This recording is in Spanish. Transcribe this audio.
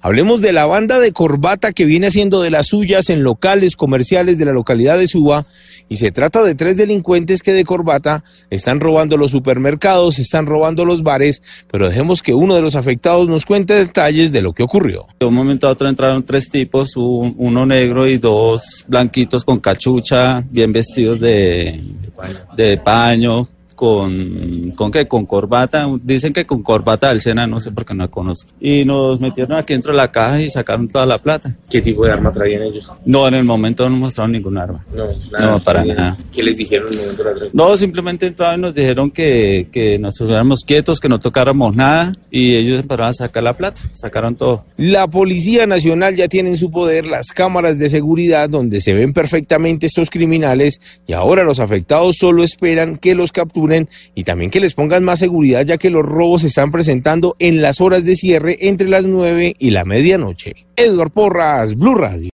Hablemos de la banda de Corbata que viene haciendo de las suyas en locales comerciales de la localidad de Suba y se trata de tres delincuentes que de Corbata están robando los supermercados, están robando los bares, pero dejemos que uno de los afectados nos cuente detalles de lo que ocurrió. De un momento a otro entraron tres tipos, uno negro y dos blanquitos con cachucha, bien vestidos de paño, con, ¿con qué? Con corbata, dicen que con corbata del Sena, no sé por qué no la conozco. Y nos metieron aquí dentro de la caja y sacaron toda la plata. ¿Qué tipo de arma traían ellos? No, en el momento no mostraron ningún arma. No, no para nada. ¿Qué les dijeron en el momento de la No, simplemente entraron y nos dijeron que, que nos estuviéramos quietos, que no tocáramos nada y ellos empezaron a sacar la plata, sacaron todo. La Policía Nacional ya tiene en su poder las cámaras de seguridad donde se ven perfectamente estos criminales y ahora los afectados solo esperan que los capturen y también que les pongan más seguridad ya que los robos se están presentando en las horas de cierre entre las 9 y la medianoche. Edward Porras, Blue Radio.